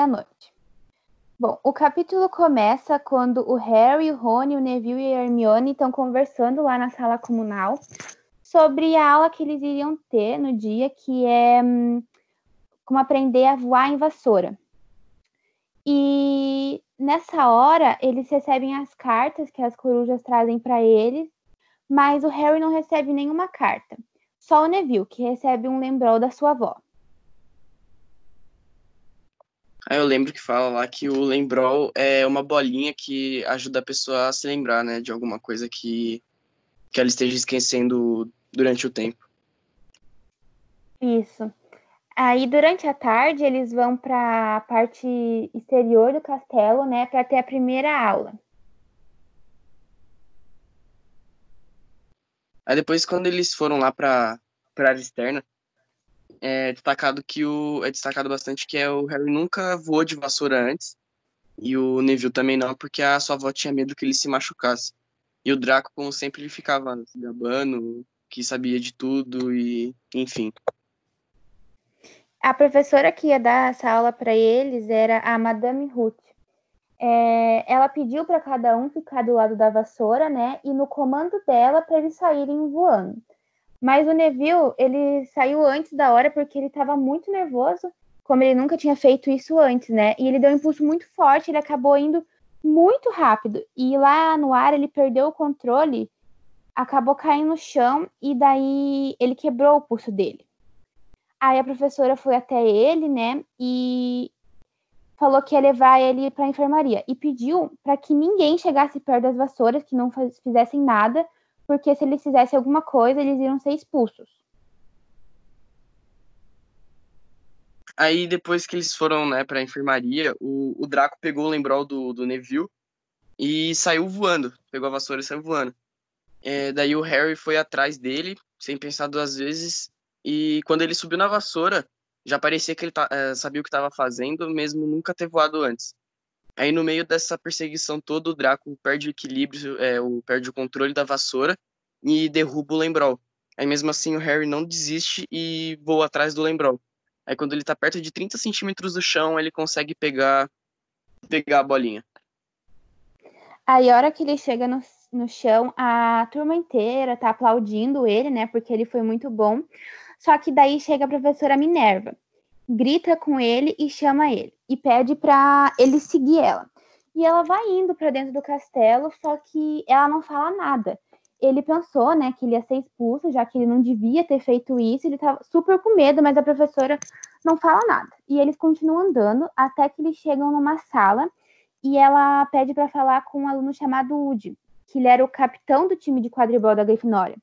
meia-noite. Bom, o capítulo começa quando o Harry, o Rony, o Neville e a Hermione estão conversando lá na sala comunal sobre a aula que eles iriam ter no dia, que é hum, como aprender a voar em vassoura. E nessa hora, eles recebem as cartas que as corujas trazem para eles, mas o Harry não recebe nenhuma carta. Só o Neville, que recebe um lembrol da sua avó. Aí eu lembro que fala lá que o lembrol é uma bolinha que ajuda a pessoa a se lembrar, né, de alguma coisa que, que ela esteja esquecendo durante o tempo. Isso. Aí, durante a tarde, eles vão para a parte exterior do castelo, né, para ter a primeira aula. Aí depois, quando eles foram lá para a área externa, é destacado que o é destacado bastante que é o Harry nunca voou de vassoura antes e o Neville também não, porque a sua avó tinha medo que ele se machucasse. E o Draco, como sempre, ele ficava se gabando, que sabia de tudo e enfim. A professora que ia dar essa aula para eles era a Madame Ruth. É, ela pediu para cada um ficar do lado da vassoura, né? E no comando dela para eles saírem voando. Mas o Neville, ele saiu antes da hora porque ele estava muito nervoso, como ele nunca tinha feito isso antes, né? E ele deu um impulso muito forte, ele acabou indo muito rápido. E lá no ar ele perdeu o controle acabou caindo no chão e daí ele quebrou o pulso dele. Aí a professora foi até ele, né, e falou que ia levar ele para a enfermaria e pediu para que ninguém chegasse perto das vassouras, que não fizessem nada, porque se eles fizessem alguma coisa, eles iriam ser expulsos. Aí depois que eles foram, né, para a enfermaria, o, o Draco pegou o lembrol do, do Neville e saiu voando. Pegou a vassoura e saiu voando. É, daí o Harry foi atrás dele, sem pensar duas vezes, e quando ele subiu na vassoura, já parecia que ele é, sabia o que estava fazendo, mesmo nunca ter voado antes. Aí no meio dessa perseguição toda, o Draco perde o equilíbrio, é, o, perde o controle da vassoura e derruba o Lembrol. Aí mesmo assim o Harry não desiste e voa atrás do Lembrol. Aí quando ele está perto de 30 centímetros do chão, ele consegue pegar, pegar a bolinha. Aí a hora que ele chega no no chão, a turma inteira tá aplaudindo ele, né? Porque ele foi muito bom. Só que daí chega a professora Minerva, grita com ele e chama ele e pede para ele seguir ela. E ela vai indo para dentro do castelo, só que ela não fala nada. Ele pensou, né, que ele ia ser expulso, já que ele não devia ter feito isso, ele tava super com medo, mas a professora não fala nada. E eles continuam andando até que eles chegam numa sala e ela pede para falar com um aluno chamado Woody que ele era o capitão do time de quadribol da Grifinória.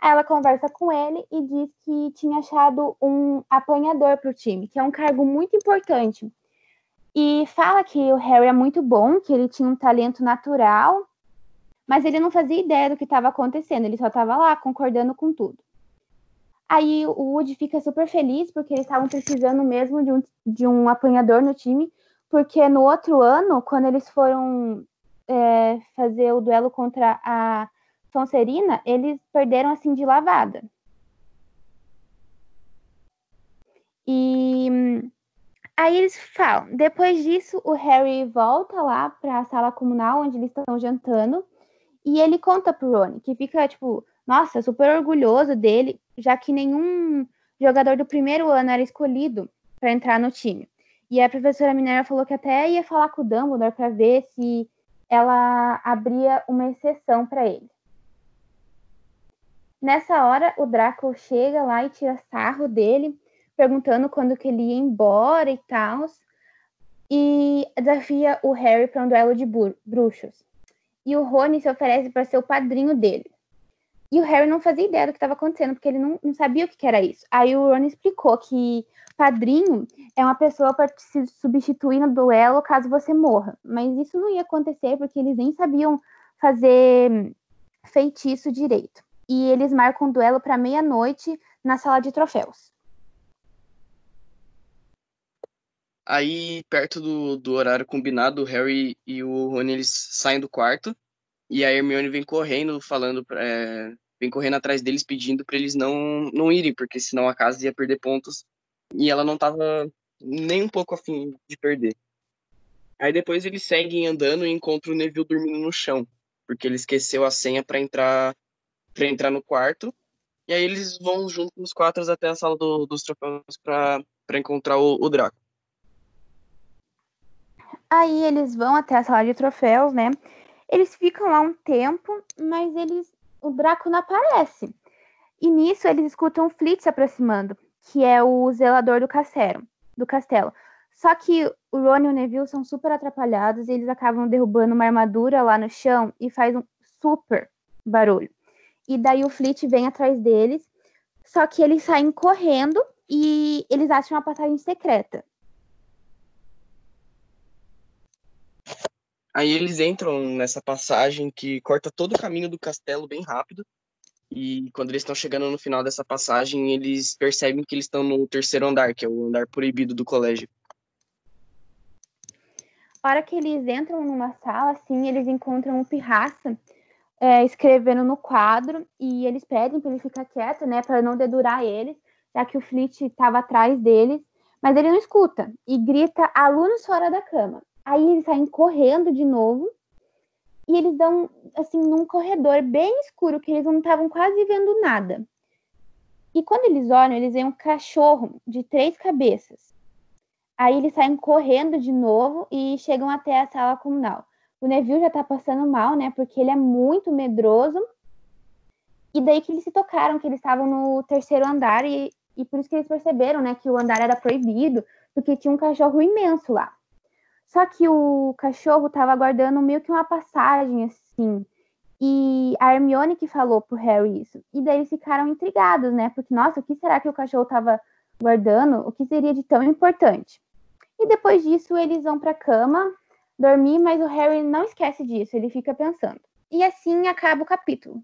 Aí ela conversa com ele e diz que tinha achado um apanhador para o time, que é um cargo muito importante. E fala que o Harry é muito bom, que ele tinha um talento natural, mas ele não fazia ideia do que estava acontecendo, ele só estava lá concordando com tudo. Aí o Woody fica super feliz porque eles estavam precisando mesmo de um, de um apanhador no time, porque no outro ano, quando eles foram é, fazer o duelo contra a Sonserina, eles perderam assim de lavada. E aí eles falam. Depois disso, o Harry volta lá para a sala comunal onde eles estão jantando e ele conta pro Rony, que fica tipo, nossa, super orgulhoso dele, já que nenhum jogador do primeiro ano era escolhido para entrar no time. E a professora Minerva falou que até ia falar com o Dumbledore para ver se ela abria uma exceção para ele. Nessa hora, o Draco chega lá e tira sarro dele, perguntando quando que ele ia embora e tal, e desafia o Harry para um duelo de bruxos. E o Rony se oferece para ser o padrinho dele. E o Harry não fazia ideia do que estava acontecendo, porque ele não, não sabia o que, que era isso. Aí o Ron explicou que padrinho é uma pessoa para se substituir no duelo caso você morra. Mas isso não ia acontecer porque eles nem sabiam fazer feitiço direito. E eles marcam um duelo para meia-noite na sala de troféus. Aí, perto do, do horário combinado, o Harry e o Rony eles saem do quarto e a Hermione vem correndo, falando, é, vem correndo atrás deles, pedindo para eles não, não irem, porque senão a casa ia perder pontos e ela não estava nem um pouco afim de perder. Aí depois eles seguem andando e encontram o Neville dormindo no chão, porque ele esqueceu a senha para entrar para entrar no quarto. E aí eles vão juntos os quatro até a sala do, dos troféus para encontrar o, o Draco. Aí eles vão até a sala de troféus, né? Eles ficam lá um tempo, mas eles o Draco não aparece. E nisso eles escutam o Fleet se aproximando, que é o zelador do castelo. Do castelo. Só que o Ron e o Neville são super atrapalhados e eles acabam derrubando uma armadura lá no chão e faz um super barulho. E daí o Fleet vem atrás deles, só que eles saem correndo e eles acham uma passagem secreta. Aí eles entram nessa passagem que corta todo o caminho do castelo bem rápido. E quando eles estão chegando no final dessa passagem, eles percebem que eles estão no terceiro andar, que é o andar proibido do colégio. A hora que eles entram numa sala, assim, eles encontram um pirraça é, escrevendo no quadro e eles pedem para ele ficar quieto, né, para não dedurar eles, já que o Flit estava atrás deles, mas ele não escuta e grita alunos fora da cama. Aí eles saem correndo de novo e eles dão, assim, num corredor bem escuro, que eles não estavam quase vendo nada. E quando eles olham, eles veem um cachorro de três cabeças. Aí eles saem correndo de novo e chegam até a sala comunal. O Neville já tá passando mal, né? Porque ele é muito medroso. E daí que eles se tocaram, que eles estavam no terceiro andar e, e por isso que eles perceberam, né? Que o andar era proibido, porque tinha um cachorro imenso lá. Só que o cachorro estava aguardando meio que uma passagem, assim. E a Hermione que falou pro Harry isso. E daí eles ficaram intrigados, né? Porque, nossa, o que será que o cachorro estava guardando? O que seria de tão importante? E depois disso, eles vão pra cama dormir, mas o Harry não esquece disso, ele fica pensando. E assim acaba o capítulo.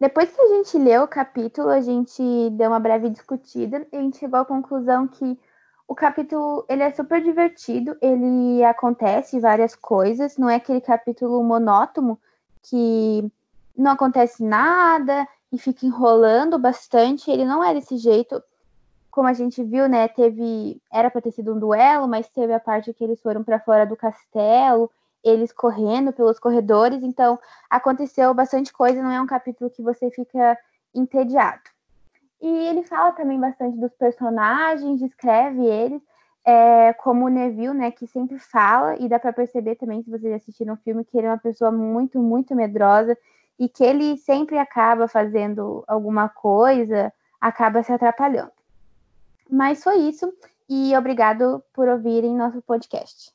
Depois que a gente leu o capítulo, a gente deu uma breve discutida e a gente chegou à conclusão que o capítulo ele é super divertido, ele acontece várias coisas, não é aquele capítulo monótono que não acontece nada e fica enrolando bastante. Ele não é desse jeito, como a gente viu, né? Teve era para ter sido um duelo, mas teve a parte que eles foram para fora do castelo eles correndo pelos corredores, então aconteceu bastante coisa, não é um capítulo que você fica entediado. E ele fala também bastante dos personagens, descreve eles, é, como o Neville, né, que sempre fala, e dá para perceber também, se vocês assistiram o filme, que ele é uma pessoa muito, muito medrosa, e que ele sempre acaba fazendo alguma coisa, acaba se atrapalhando. Mas foi isso, e obrigado por ouvirem nosso podcast.